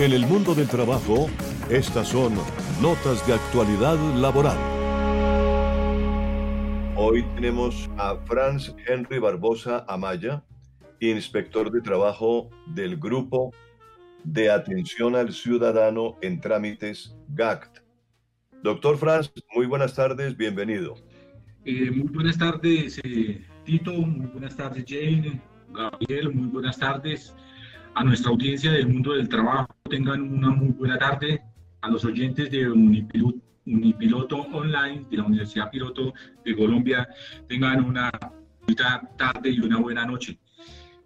En el mundo del trabajo, estas son notas de actualidad laboral. Hoy tenemos a Franz Henry Barbosa Amaya, inspector de trabajo del Grupo de Atención al Ciudadano en Trámites GACT. Doctor Franz, muy buenas tardes, bienvenido. Eh, muy buenas tardes, eh, Tito, muy buenas tardes, Jane, Gabriel, muy buenas tardes a nuestra audiencia del mundo del trabajo. Tengan una muy buena tarde. A los oyentes de Unipiloto, Online, de la Universidad Piloto de Colombia, tengan una bonita tarde y una buena noche.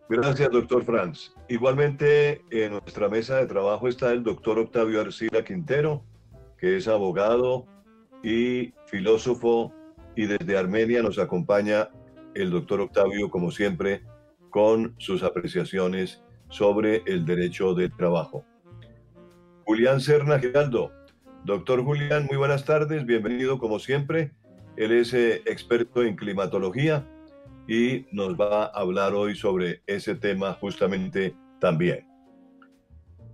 Gracias, doctor Franz. Igualmente, en nuestra mesa de trabajo está el doctor Octavio Arcila Quintero, que es abogado y filósofo, y desde Armenia nos acompaña el doctor Octavio, como siempre, con sus apreciaciones sobre el derecho de trabajo. Julián Serna Giraldo. Doctor Julián, muy buenas tardes, bienvenido como siempre. Él es eh, experto en climatología y nos va a hablar hoy sobre ese tema justamente también.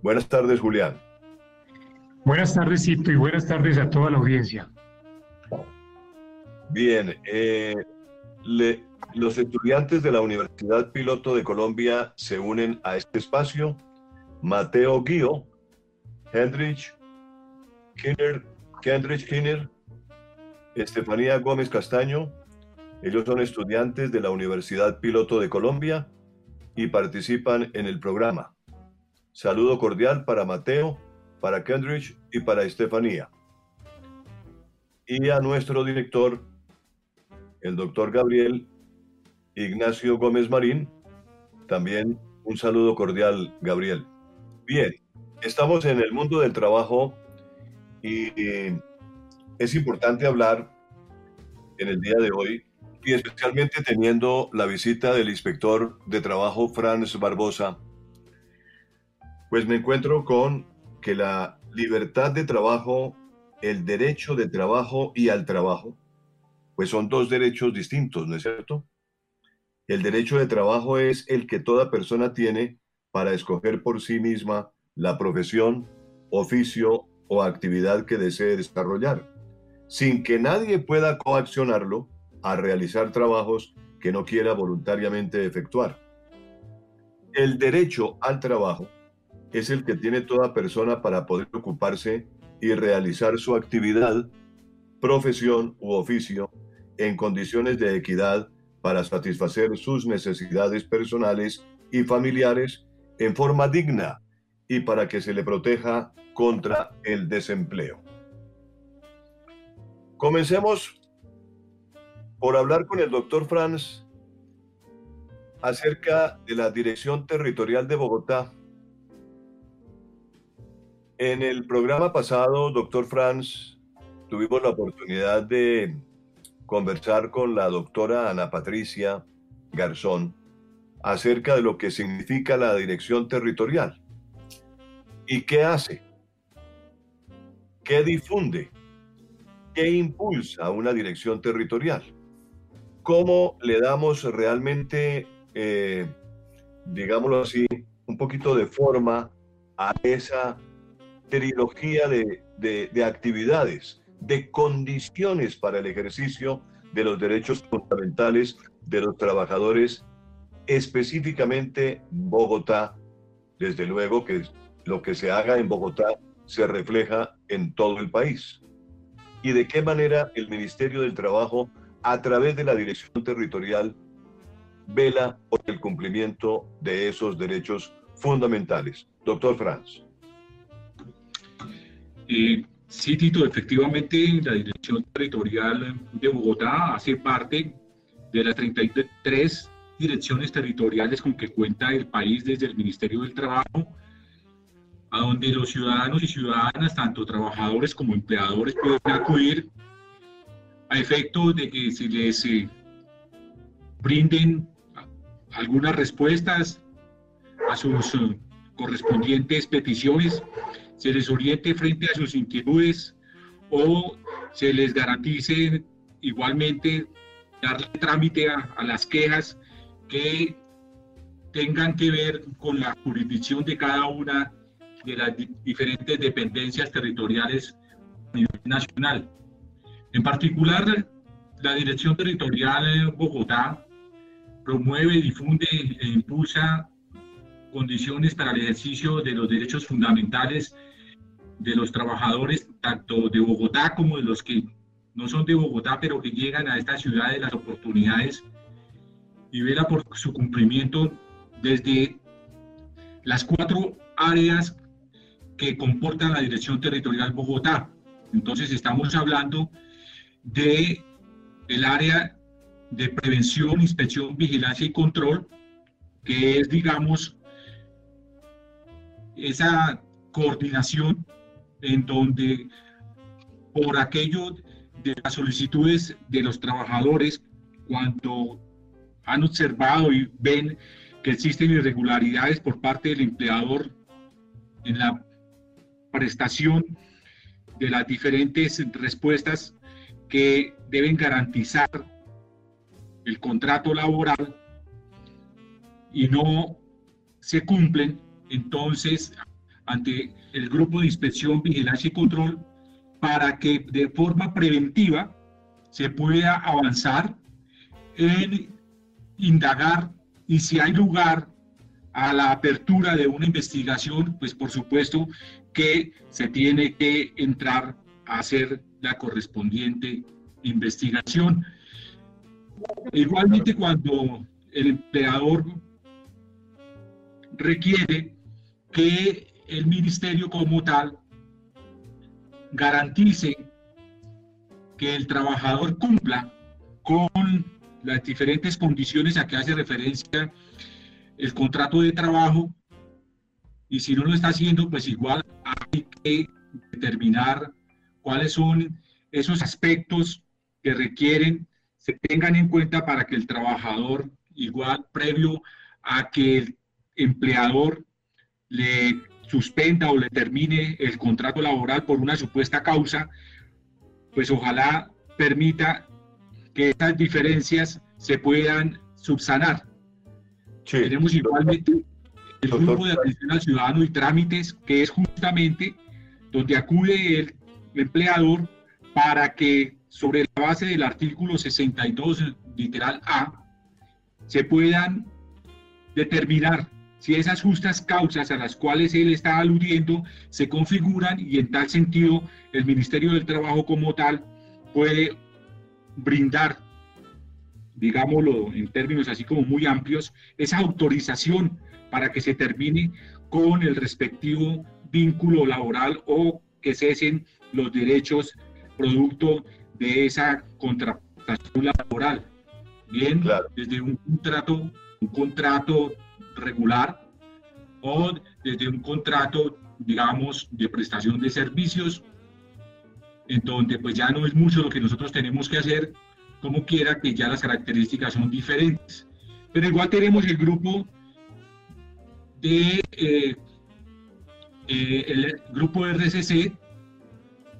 Buenas tardes, Julián. Buenas tardes, Cito, y buenas tardes a toda la audiencia. Bien, eh, le, los estudiantes de la Universidad Piloto de Colombia se unen a este espacio. Mateo Guío, Hendrich Kinner, Kendrich Kinner, Estefanía Gómez Castaño. Ellos son estudiantes de la Universidad Piloto de Colombia y participan en el programa. Saludo cordial para Mateo, para Kendrich y para Estefanía. Y a nuestro director, el doctor Gabriel Ignacio Gómez Marín. También un saludo cordial, Gabriel. Bien, estamos en el mundo del trabajo y es importante hablar en el día de hoy y especialmente teniendo la visita del inspector de trabajo Franz Barbosa, pues me encuentro con que la libertad de trabajo, el derecho de trabajo y al trabajo, pues son dos derechos distintos, ¿no es cierto? El derecho de trabajo es el que toda persona tiene para escoger por sí misma la profesión, oficio o actividad que desee desarrollar, sin que nadie pueda coaccionarlo a realizar trabajos que no quiera voluntariamente efectuar. El derecho al trabajo es el que tiene toda persona para poder ocuparse y realizar su actividad, profesión u oficio en condiciones de equidad para satisfacer sus necesidades personales y familiares en forma digna y para que se le proteja contra el desempleo. Comencemos por hablar con el doctor Franz acerca de la Dirección Territorial de Bogotá. En el programa pasado, doctor Franz, tuvimos la oportunidad de conversar con la doctora Ana Patricia Garzón acerca de lo que significa la dirección territorial. Y qué hace, qué difunde, qué impulsa una dirección territorial, cómo le damos realmente, eh, digámoslo así, un poquito de forma a esa trilogía de actividades de condiciones para el ejercicio de los derechos fundamentales de los trabajadores, específicamente Bogotá. Desde luego que lo que se haga en Bogotá se refleja en todo el país. Y de qué manera el Ministerio del Trabajo, a través de la Dirección Territorial, vela por el cumplimiento de esos derechos fundamentales. Doctor Franz. Eh, Sí, Tito, efectivamente la Dirección Territorial de Bogotá hace parte de las 33 direcciones territoriales con que cuenta el país desde el Ministerio del Trabajo, a donde los ciudadanos y ciudadanas, tanto trabajadores como empleadores, pueden acudir a efecto de que se les eh, brinden algunas respuestas a sus eh, correspondientes peticiones se les oriente frente a sus inquietudes o se les garantice igualmente darle trámite a, las quejas que tengan que ver con la jurisdicción de cada una de las diferentes dependencias territoriales a nacional. En particular, la Dirección Territorial Bogotá promueve, difunde e impulsa condiciones para el ejercicio de los derechos fundamentales de los trabajadores, tanto de Bogotá como de los que no son de Bogotá, pero que llegan a esta ciudad de las oportunidades y vela por su cumplimiento desde las cuatro áreas que comportan la Dirección Territorial Bogotá. Entonces estamos hablando de el área de prevención, inspección, vigilancia y control, que es, digamos, esa coordinación en donde por aquello de las solicitudes de los trabajadores, cuando han observado y ven que existen irregularidades por parte del empleador en la prestación de las diferentes respuestas que deben garantizar el contrato laboral y no se cumplen, entonces ante el grupo de inspección, vigilancia y control, para que de forma preventiva se pueda avanzar en indagar y si hay lugar a la apertura de una investigación, pues por supuesto que se tiene que entrar a hacer la correspondiente investigación. Igualmente cuando el empleador requiere que el ministerio como tal garantice que el trabajador cumpla con las diferentes condiciones a que hace referencia el contrato de trabajo. Y si no lo está haciendo, pues igual hay que determinar cuáles son esos aspectos que requieren se tengan en cuenta para que el trabajador, igual previo a que el empleador le suspenda o le termine el contrato laboral por una supuesta causa, pues ojalá permita que estas diferencias se puedan subsanar. Tenemos igualmente el grupo de atención al ciudadano y trámites, que es justamente donde acude el empleador para que sobre la base del artículo 62, literal A, se puedan determinar si esas justas causas a las cuales él está aludiendo se configuran y en tal sentido el Ministerio del Trabajo como tal puede brindar, digámoslo en términos así como muy amplios, esa autorización para que se termine con el respectivo vínculo laboral o que cesen los derechos producto de esa contratación laboral. Bien, desde un contrato, un contrato regular o desde un contrato, digamos, de prestación de servicios, en donde pues ya no es mucho lo que nosotros tenemos que hacer, como quiera que ya las características son diferentes. Pero igual tenemos el grupo de eh, eh, el grupo RCC,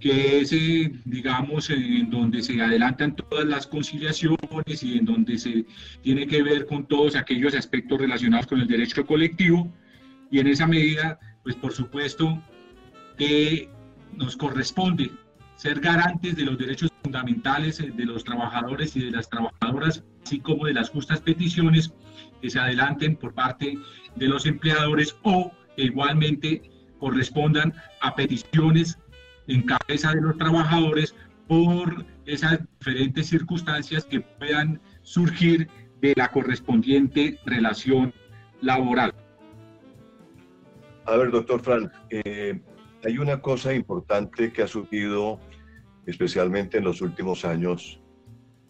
que es, eh, digamos, en donde se adelantan todas las conciliaciones y en donde se tiene que ver con todos aquellos aspectos relacionados con el derecho colectivo. Y en esa medida, pues por supuesto que nos corresponde ser garantes de los derechos fundamentales eh, de los trabajadores y de las trabajadoras, así como de las justas peticiones que se adelanten por parte de los empleadores o igualmente correspondan a peticiones en cabeza de los trabajadores por esas diferentes circunstancias que puedan surgir de la correspondiente relación laboral. A ver, doctor Frank, eh, hay una cosa importante que ha surgido especialmente en los últimos años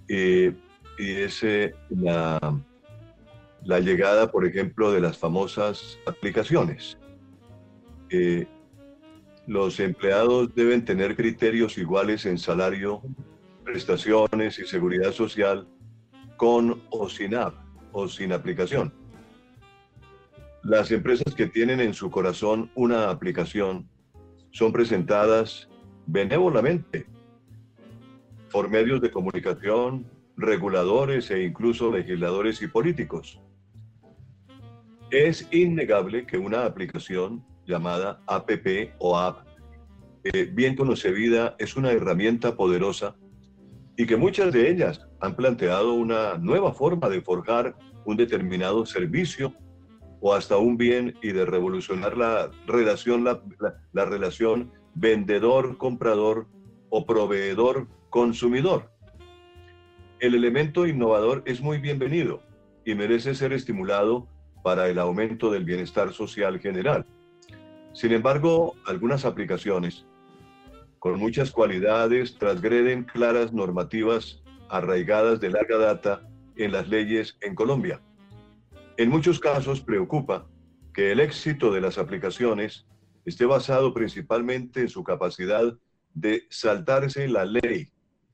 eh, y es eh, la, la, llegada, por ejemplo, de las famosas aplicaciones los empleados deben tener criterios iguales en salario, prestaciones y seguridad social con o sin app o sin aplicación. Las empresas que tienen en su corazón una aplicación son presentadas benévolamente por medios de comunicación, reguladores e incluso legisladores y políticos. Es innegable que una aplicación llamada APP o App, eh, bien conocida, es una herramienta poderosa y que muchas de ellas han planteado una nueva forma de forjar un determinado servicio o hasta un bien y de revolucionar la relación, la, la relación vendedor-comprador o proveedor-consumidor. El elemento innovador es muy bienvenido y merece ser estimulado para el aumento del bienestar social general. Sin embargo, algunas aplicaciones con muchas cualidades transgreden claras normativas arraigadas de larga data en las leyes en Colombia. En muchos casos preocupa que el éxito de las aplicaciones esté basado principalmente en su capacidad de saltarse la ley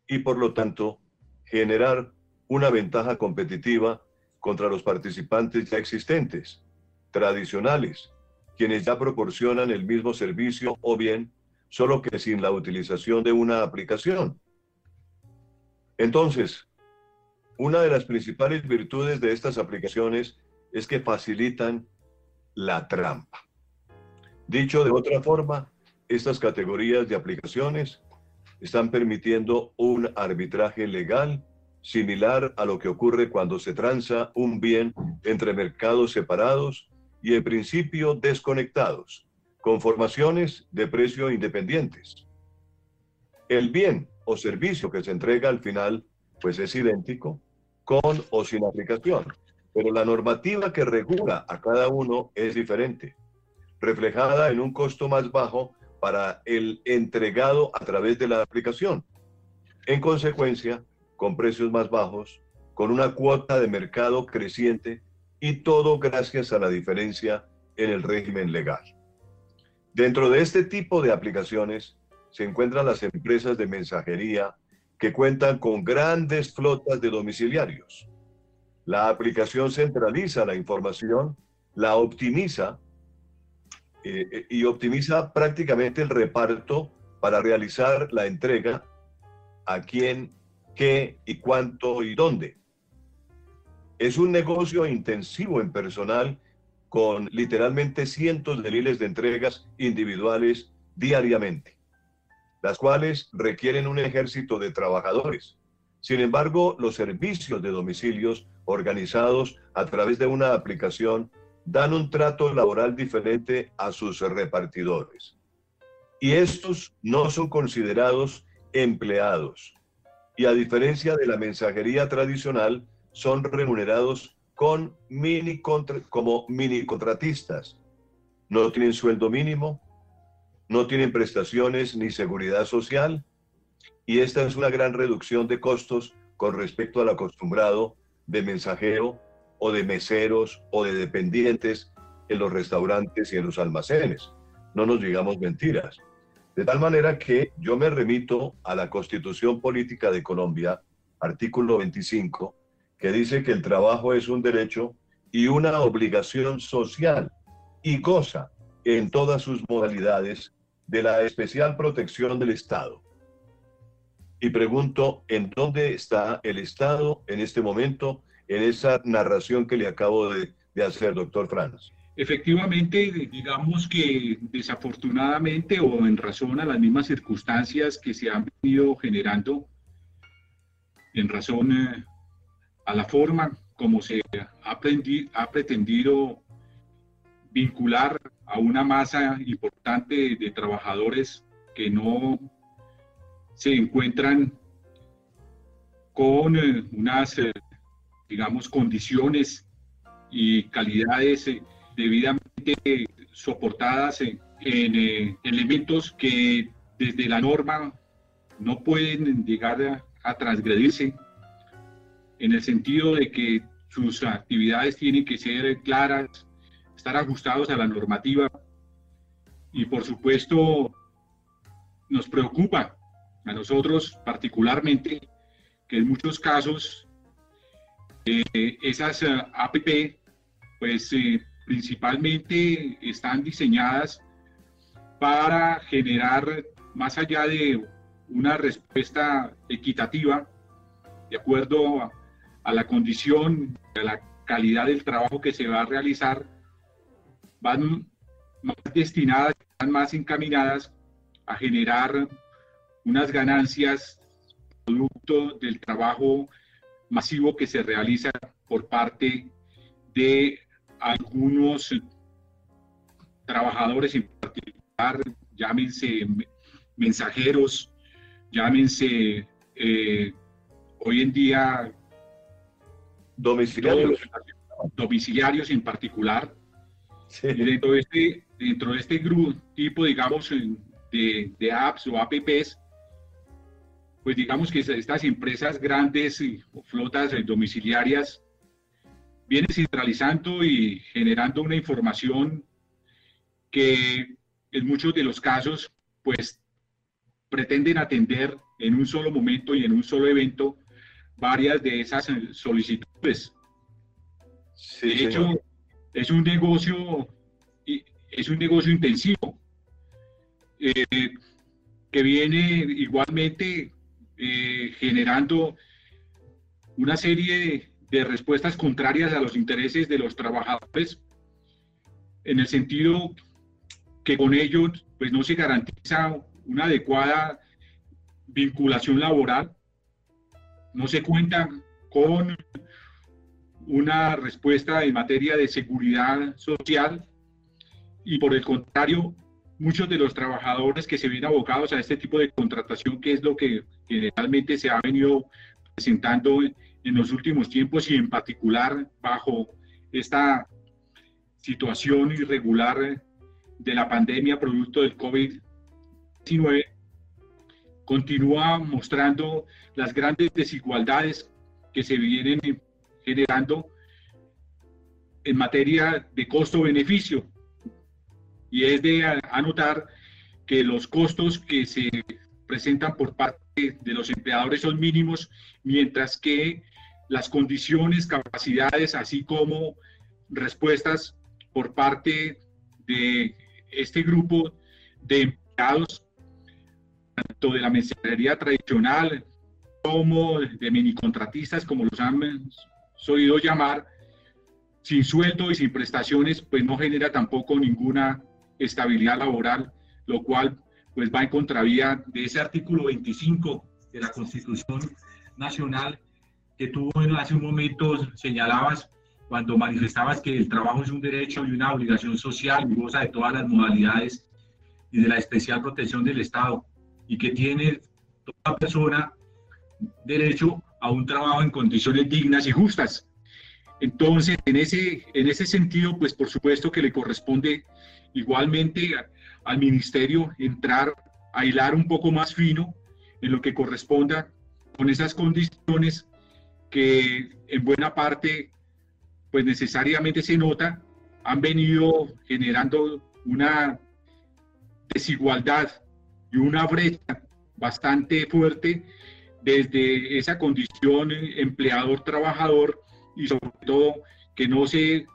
y por lo tanto generar una ventaja competitiva contra los participantes ya existentes, tradicionales, quienes ya proporcionan el mismo servicio o bien solo que sin la utilización de una aplicación. Entonces, una de las principales virtudes de estas aplicaciones es que facilitan la trampa. Dicho de otra forma, estas categorías de aplicaciones están permitiendo un arbitraje legal similar a lo que ocurre cuando se transa un bien entre mercados separados y en principio desconectados, con formaciones de precio independientes. El bien o servicio que se entrega al final pues es idéntico con o sin aplicación, pero la normativa que regula a cada uno es diferente, reflejada en un costo más bajo para el entregado a través de la aplicación. En consecuencia, con precios más bajos, con una cuota de mercado creciente y todo gracias a la diferencia en el régimen legal. Dentro de este tipo de aplicaciones se encuentran las empresas de mensajería que cuentan con grandes flotas de domiciliarios. La aplicación centraliza la información, la optimiza eh, eh, y optimiza prácticamente el reparto para realizar la entrega a quién, qué y cuánto y dónde. Es un negocio intensivo en personal con literalmente cientos de miles de entregas individuales diariamente, las cuales requieren un ejército de trabajadores. Sin embargo, los servicios de domicilios organizados a través de una aplicación dan un trato laboral diferente a sus repartidores. Y estos no son considerados empleados. Y a diferencia de la mensajería tradicional, son remunerados con mini como mini contratistas. No tienen sueldo mínimo, no tienen prestaciones ni seguridad social. Y esta es una gran reducción de costos con respecto al acostumbrado de mensajero o de meseros o de dependientes en los restaurantes y en los almacenes. No nos digamos mentiras. De tal manera que yo me remito a la Constitución Política de Colombia, artículo 25, que dice que el trabajo es un derecho y una obligación social y goza en todas sus modalidades de la especial protección del Estado. Y pregunto, ¿en dónde está el Estado en este momento en esa narración que le acabo de, hacer, doctor Franz. Efectivamente, digamos que desafortunadamente o en razón a las mismas circunstancias que se han venido generando, en razón eh, a la forma como se ha, ha pretendido vincular a una masa importante de trabajadores que no se encuentran con eh, unas eh, digamos, condiciones y calidades eh, debidamente soportadas en, elementos que desde la norma no pueden llegar a, transgredirse, en el sentido de que sus actividades tienen que ser claras, estar ajustados a la normativa. Y por supuesto nos preocupa a nosotros particularmente que en muchos casos eh, esas eh, APP, pues eh, principalmente están diseñadas para generar, más allá de una respuesta equitativa, de acuerdo a, a la condición, a la calidad del trabajo que se va a realizar, van más destinadas, están más encaminadas a generar unas ganancias producto del trabajo masivo que se realiza por parte de algunos trabajadores en particular, llámense mensajeros, llámense eh, hoy en día domiciliarios, domiciliarios en particular. dentro, de este, dentro de este grupo, tipo, digamos, de, de apps o apps, pues digamos que estas empresas grandes o flotas domiciliarias vienen centralizando y generando una información que en muchos de los casos pues pretenden atender en un solo momento y en un solo evento varias de esas solicitudes. De hecho, es un negocio es un negocio intensivo eh, que viene igualmente eh, generando una serie de, respuestas contrarias a los intereses de los trabajadores, en el sentido que con ello pues, no se garantiza una adecuada vinculación laboral, no se cuenta con una respuesta en materia de seguridad social y por el contrario muchos de los trabajadores que se ven abocados a este tipo de contratación, que es lo que generalmente se ha venido presentando en los últimos tiempos y en particular bajo esta situación irregular de la pandemia producto del COVID-19, continúa mostrando las grandes desigualdades que se vienen generando en materia de costo-beneficio. Y es de anotar que los costos que se presentan por parte de los empleadores son mínimos, mientras que las condiciones, capacidades, así como respuestas por parte de este grupo de empleados, tanto de la mensajería tradicional como de minicontratistas, como los han oído llamar, sin sueldo y sin prestaciones, pues no genera tampoco ninguna estabilidad laboral, lo cual pues va en contravía de ese artículo 25 de la Constitución Nacional que tú hace un momento señalabas cuando manifestabas que el trabajo es un derecho y una obligación social y goza de todas las modalidades y de la especial protección del Estado y que tiene toda persona derecho a un trabajo en condiciones dignas y justas. Entonces, en ese, en ese sentido, pues por supuesto que le corresponde igualmente al ministerio entrar a hilar un poco más fino en lo que corresponda con esas condiciones que en buena parte pues necesariamente se nota han venido generando una desigualdad y una brecha bastante fuerte desde esa condición empleador-trabajador y sobre todo que no se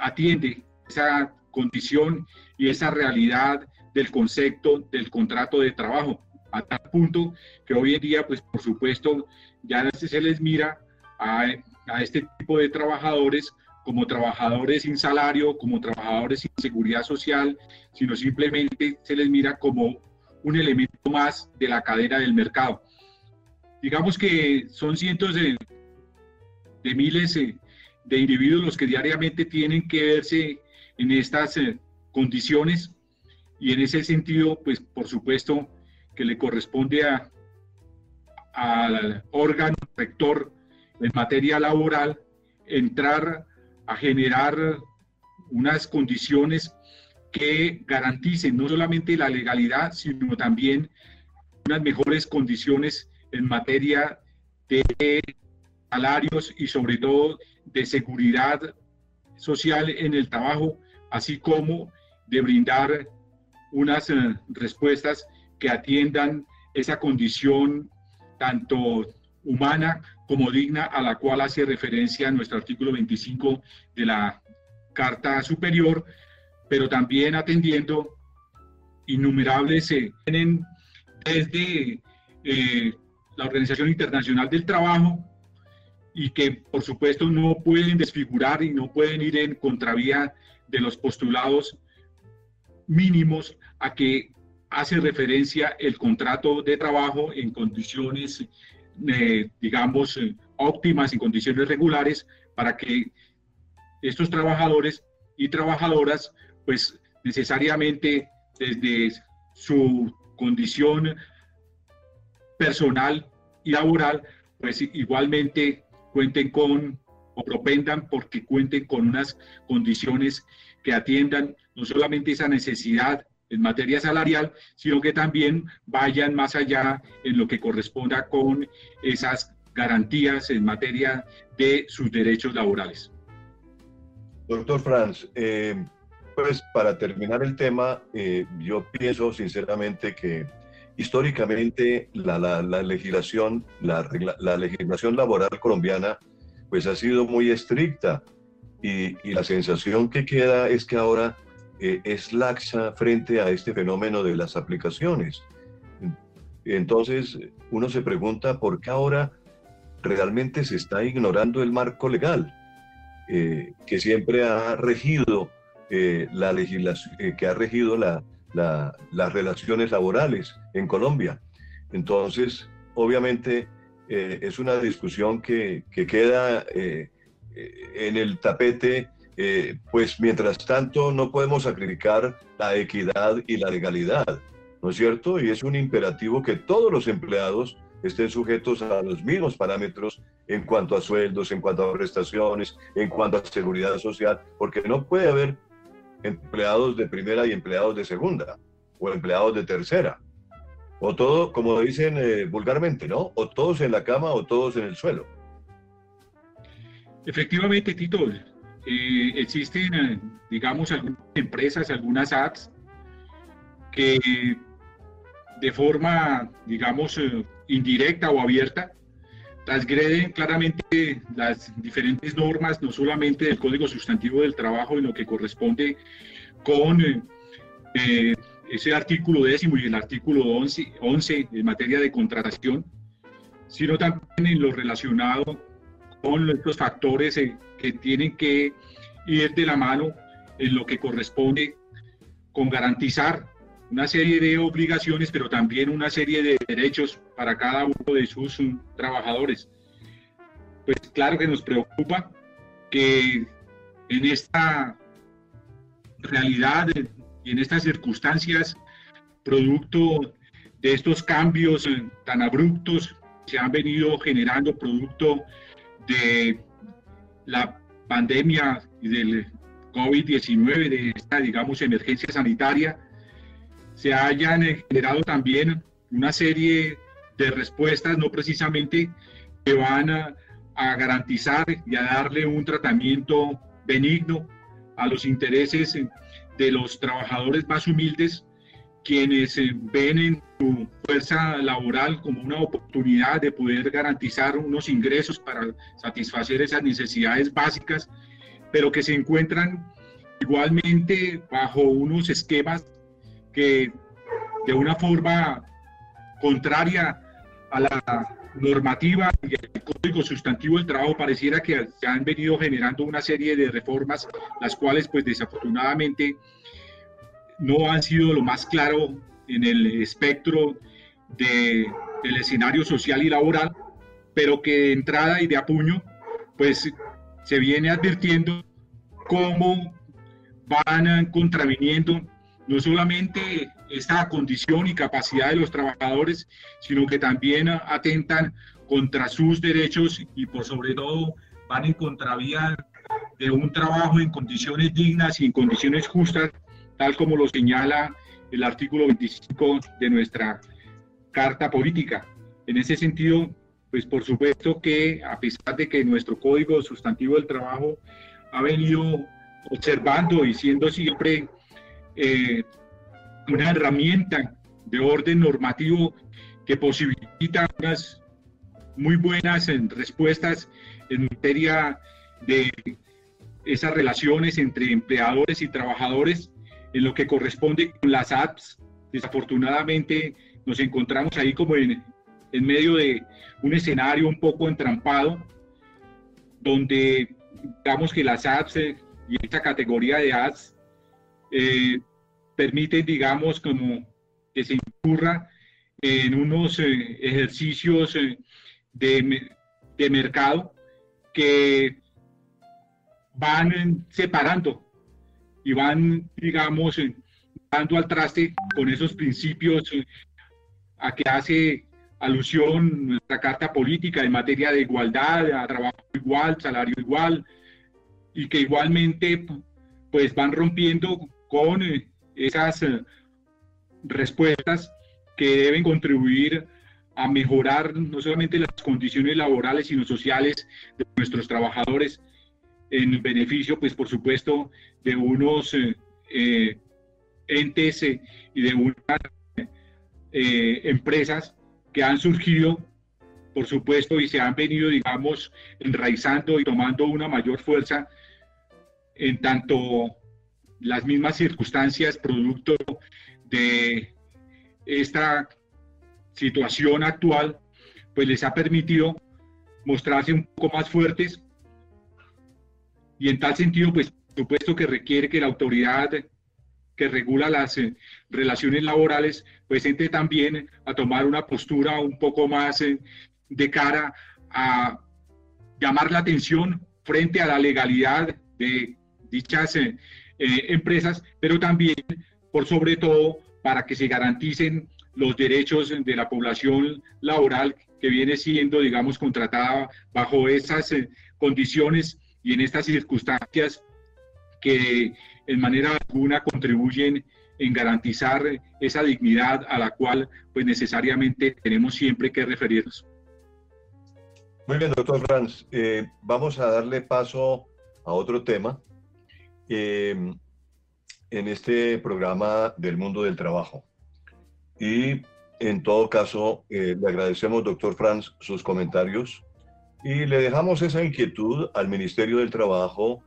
atiende esa condición y esa realidad del concepto del contrato de trabajo, a tal punto que hoy en día, pues por supuesto, ya se les mira a, a este tipo de trabajadores como trabajadores sin salario, como trabajadores sin seguridad social, sino simplemente se les mira como un elemento más de la cadena del mercado. Digamos que son cientos de, miles de individuos los que diariamente tienen que verse en estas eh, condiciones. Y en ese sentido, pues por supuesto que le corresponde a, al órgano rector en materia laboral entrar a generar unas condiciones que garanticen no solamente la legalidad, sino también unas mejores condiciones en materia de salarios y sobre todo de seguridad social en el trabajo así como de brindar unas eh, respuestas que atiendan esa condición tanto humana como digna a la cual hace referencia nuestro artículo 25 de la Carta Superior, pero también atendiendo innumerables eh, desde eh, la Organización Internacional del Trabajo y que por supuesto no pueden desfigurar y no pueden ir en contravía de los postulados mínimos a que hace referencia el contrato de trabajo en condiciones, eh, digamos, eh, óptimas, en condiciones regulares, para que estos trabajadores y trabajadoras, pues necesariamente desde su condición personal y laboral, pues igualmente cuenten con o propendan porque cuenten con unas condiciones que atiendan no solamente esa necesidad en materia salarial, sino que también vayan más allá en lo que corresponda con esas garantías en materia de sus derechos laborales. Doctor Franz, eh, pues para terminar el tema, eh, yo pienso sinceramente que históricamente la, legislación, la, la, legislación laboral colombiana, pues ha sido muy estricta y, la sensación que queda es que ahora eh, es laxa frente a este fenómeno de las aplicaciones. Entonces uno se pregunta por qué ahora realmente se está ignorando el marco legal eh, que siempre ha regido eh, la legislación, que ha regido la, las relaciones laborales en Colombia. Entonces, obviamente, eh, es una discusión que, que queda eh, en el tapete, eh, pues mientras tanto no podemos sacrificar la equidad y la legalidad, ¿no es cierto? Y es un imperativo que todos los empleados estén sujetos a los mismos parámetros en cuanto a sueldos, en cuanto a prestaciones, en cuanto a seguridad social, porque no puede haber empleados de primera y empleados de segunda, o empleados de tercera. O todo, como dicen eh, vulgarmente, ¿no? O todos en la cama o todos en el suelo. Efectivamente, Tito, eh, existen, eh, digamos, algunas empresas, algunas apps que de forma, digamos, indirecta o abierta, transgreden claramente las diferentes normas, no solamente del Código Sustantivo del Trabajo, en lo que corresponde con eh, eh, ese artículo décimo y el artículo 11, 11 en materia de contratación, sino también en lo relacionado con estos factores eh, que tienen que ir de la mano en lo que corresponde con garantizar una serie de obligaciones, pero también una serie de derechos para cada uno de sus um, trabajadores. Pues claro que nos preocupa que en esta realidad y en estas circunstancias, producto de estos cambios eh, tan abruptos se han venido generando producto de la pandemia y del COVID-19, de esta, digamos, emergencia sanitaria, se hayan eh, generado también una serie de respuestas, no precisamente que van a, garantizar y a darle un tratamiento benigno a los intereses de los trabajadores más humildes, quienes eh, ven en su fuerza laboral como una oportunidad de poder garantizar unos ingresos para satisfacer esas necesidades básicas, pero que se encuentran igualmente bajo unos esquemas que de una forma contraria a la normativa y el código sustantivo del trabajo pareciera que se han venido generando una serie de reformas, las cuales pues desafortunadamente no han sido lo más claro en el espectro de, del escenario social y laboral, pero que de entrada y de apuño pues se viene advirtiendo cómo van contraviniendo no solamente esta condición y capacidad de los trabajadores, sino que también atentan contra sus derechos y por sobre todo van en contravía de un trabajo en condiciones dignas y en condiciones justas, tal como lo señala el artículo 25 de nuestra Carta Política. En ese sentido, pues por supuesto que a pesar de que nuestro Código Sustantivo del Trabajo ha venido observando y siendo siempre eh, una herramienta de orden normativo que posibilita unas muy buenas respuestas en materia de esas relaciones entre empleadores y trabajadores en lo que corresponde con las apps. Desafortunadamente nos encontramos ahí como en, en medio de un escenario un poco entrampado, donde digamos que las apps eh, y esta categoría de apps eh, permiten, digamos, como que se incurra en unos eh, ejercicios eh, de, de, mercado que van separando y van, digamos, dando al traste con esos principios a que hace alusión nuestra carta política en materia de igualdad, a trabajo igual, salario igual, y que igualmente pues van rompiendo con eh, esas eh, respuestas que deben contribuir a mejorar no solamente las condiciones laborales, sino sociales de nuestros trabajadores en beneficio, pues por supuesto, de unos eh, entes y de unas empresas que han surgido, por supuesto, y se han venido, digamos, enraizando y tomando una mayor fuerza en tanto las mismas circunstancias producto de esta situación actual, pues les ha permitido mostrarse un poco más fuertes. Y en tal sentido, pues supuesto que requiere que la autoridad que regula las eh, relaciones laborales, pues entre también a tomar una postura un poco más eh, de cara a llamar la atención frente a la legalidad de dichas eh, empresas, pero también, por sobre todo, para que se garanticen los derechos de la población laboral que viene siendo, digamos, contratada bajo esas condiciones y en estas circunstancias que en manera alguna contribuyen en garantizar esa dignidad a la cual pues necesariamente tenemos siempre que referirnos. Muy bien, doctor Franz. Eh, vamos a darle paso a otro tema em, en este programa del mundo del trabajo. Y en todo caso, eh, le agradecemos, doctor Franz, sus comentarios y le dejamos esa inquietud al Ministerio del Trabajo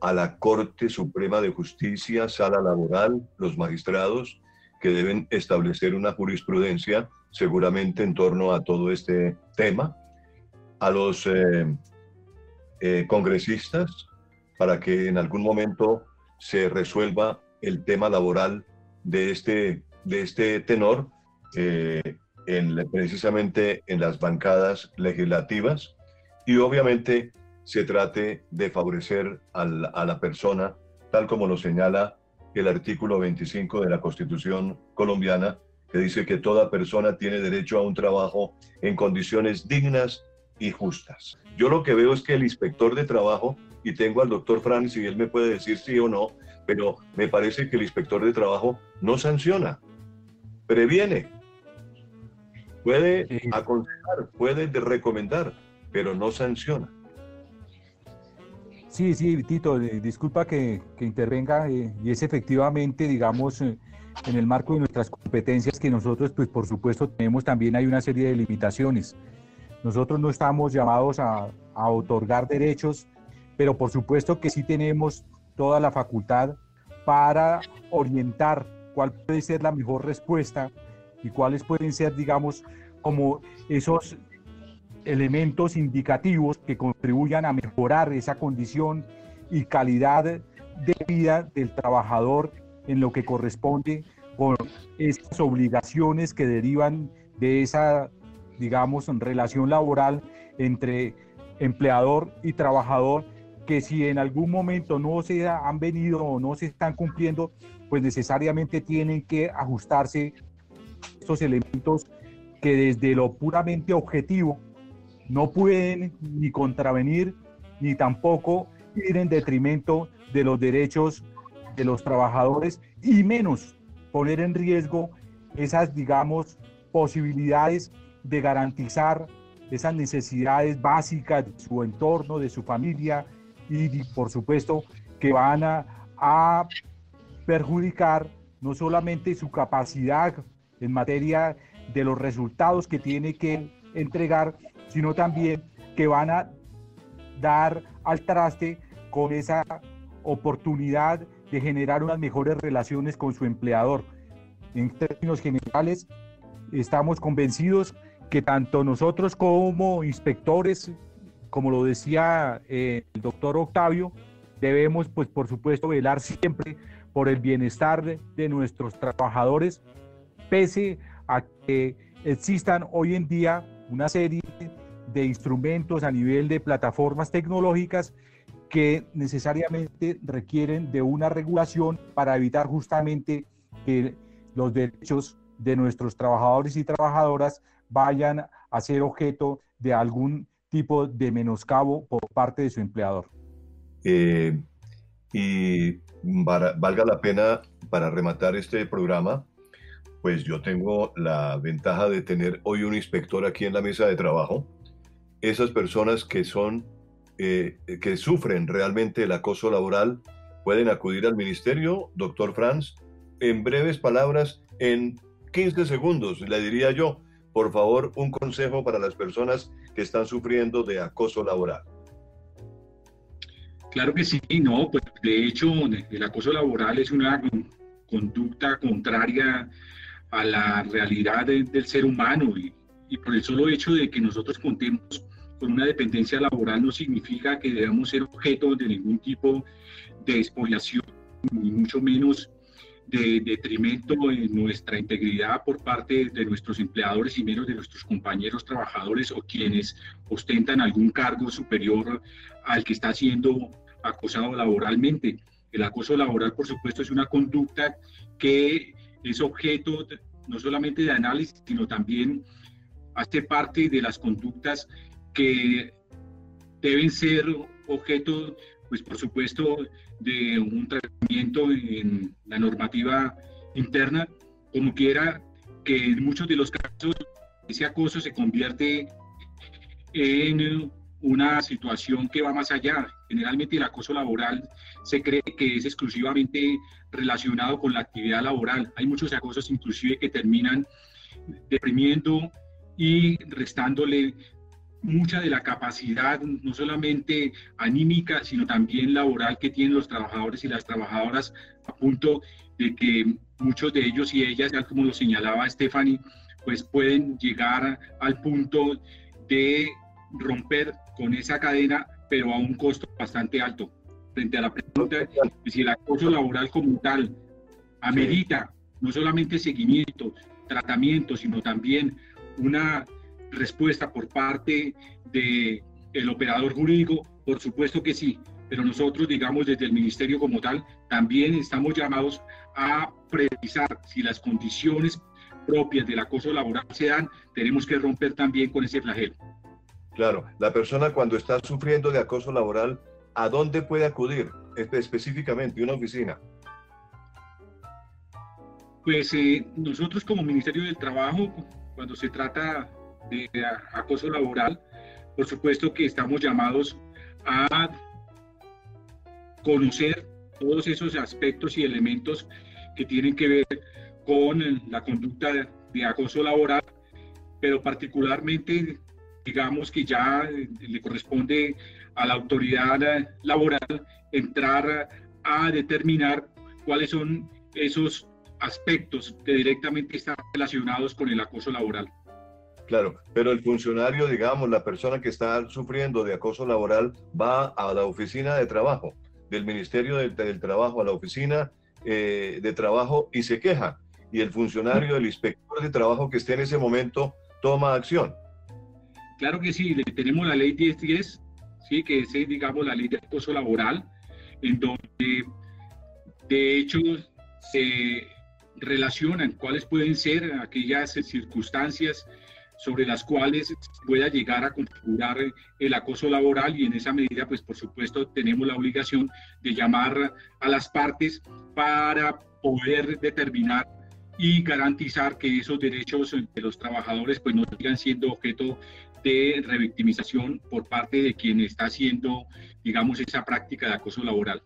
a la Corte Suprema de Justicia, Sala Laboral, los magistrados, que deben establecer una jurisprudencia seguramente en torno a todo este tema, a los eh, eh, congresistas, para que en algún momento se resuelva el tema laboral de este, de este tenor, eh, en, precisamente en las bancadas legislativas, y obviamente se trate de favorecer a la, persona, tal como lo señala el artículo 25 de la Constitución colombiana, que dice que toda persona tiene derecho a un trabajo en condiciones dignas y justas. Yo lo que veo es que el inspector de trabajo, y tengo al doctor Franz y él me puede decir sí o no, pero me parece que el inspector de trabajo no sanciona, previene, puede aconsejar, puede recomendar, pero no sanciona. Sí, sí, Tito, disculpa que, intervenga eh, y es efectivamente, digamos, eh, en el marco de nuestras competencias que nosotros, pues por supuesto, tenemos también hay una serie de limitaciones. Nosotros no estamos llamados a, a otorgar derechos, pero por supuesto que sí tenemos toda la facultad para orientar cuál puede ser la mejor respuesta y cuáles pueden ser, digamos, como esos elementos indicativos que contribuyan a mejorar esa condición y calidad de vida del trabajador en lo que corresponde con esas obligaciones que derivan de esa, digamos, relación laboral entre empleador y trabajador, que si en algún momento no se han venido o no se están cumpliendo, pues necesariamente tienen que ajustarse estos elementos que desde lo puramente objetivo no pueden ni contravenir ni tampoco ir en detrimento de los derechos de los trabajadores y menos poner en riesgo esas, digamos, posibilidades de garantizar esas necesidades básicas de su entorno, de su familia y, por supuesto, que van a, perjudicar no solamente su capacidad en materia de los resultados que tiene que entregar, sino también que van a dar al traste con esa oportunidad de generar unas mejores relaciones con su empleador. En términos generales, estamos convencidos que tanto nosotros como inspectores, como lo decía eh, el doctor Octavio, debemos, pues por supuesto, velar siempre por el bienestar de, nuestros trabajadores, pese a que existan hoy en día una serie de instrumentos a nivel de plataformas tecnológicas que necesariamente requieren de una regulación para evitar justamente que los derechos de nuestros trabajadores y trabajadoras vayan a ser objeto de algún tipo de menoscabo por parte de su empleador. Eh, y valga la pena para rematar este programa, pues yo tengo la ventaja de tener hoy un inspector aquí en la mesa de trabajo. Esas personas que son, eh, que sufren realmente el acoso laboral, pueden acudir al ministerio, doctor Franz, en breves palabras, en 15 segundos, le diría yo, por favor, un consejo para las personas que están sufriendo de acoso laboral. Claro que sí, no, pues de hecho el acoso laboral es una conducta contraria a la realidad del ser humano y, por el solo hecho de que nosotros contemos con una dependencia laboral no significa que debamos ser objeto de ningún tipo de expoliación, ni mucho menos de detrimento en nuestra integridad por parte de nuestros empleadores y menos de nuestros compañeros trabajadores o quienes ostentan algún cargo superior al que está siendo acosado laboralmente. El acoso laboral, por supuesto, es una conducta que es objeto no solamente de análisis, sino también hace parte de las conductas que deben ser objeto, pues por supuesto, de un tratamiento en la normativa interna, como quiera que en muchos de los casos ese acoso se convierte en una situación que va más allá. Generalmente el acoso laboral se cree que es exclusivamente relacionado con la actividad laboral. Hay muchos acosos inclusive que terminan deprimiendo y restándole mucha de la capacidad, no solamente anímica, sino también laboral que tienen los trabajadores y las trabajadoras, a punto de que muchos de ellos y ellas, ya como lo señalaba Stephanie, pues pueden llegar al punto de romper con esa cadena, pero a un costo bastante alto. Frente a la pregunta de si el acoso laboral como tal amerita no solamente seguimiento, tratamiento, sino también una respuesta por parte del el operador jurídico, por supuesto que sí, pero nosotros, digamos, desde el ministerio como tal, también estamos llamados a precisar si las condiciones propias del acoso laboral se dan, tenemos que romper también con ese flagelo. Claro, la persona cuando está sufriendo de acoso laboral, ¿a dónde puede acudir específicamente? ¿Una oficina? Pues eh, nosotros como Ministerio del Trabajo, cuando se trata de acoso laboral, por supuesto que estamos llamados a conocer todos esos aspectos y elementos que tienen que ver con la conducta de acoso laboral, pero particularmente digamos que ya le corresponde a la autoridad laboral entrar a determinar cuáles son esos aspectos que directamente están relacionados con el acoso laboral. Claro, pero el funcionario, digamos, la persona que está sufriendo de acoso laboral va a la oficina de trabajo, del Ministerio del, Trabajo, a la oficina eh, de trabajo y se queja. Y el funcionario, el inspector de trabajo que esté en ese momento, toma acción. Claro que sí, tenemos la ley 1010, ¿sí? que es, digamos, la ley de acoso laboral, en donde de hecho se relacionan cuáles pueden ser aquellas circunstancias sobre las cuales pueda llegar a configurar el acoso laboral y en esa medida, pues por supuesto, tenemos la obligación de llamar a las partes para poder determinar y garantizar que esos derechos de los trabajadores pues no sigan siendo objeto de revictimización por parte de quien está haciendo, digamos, esa práctica de acoso laboral.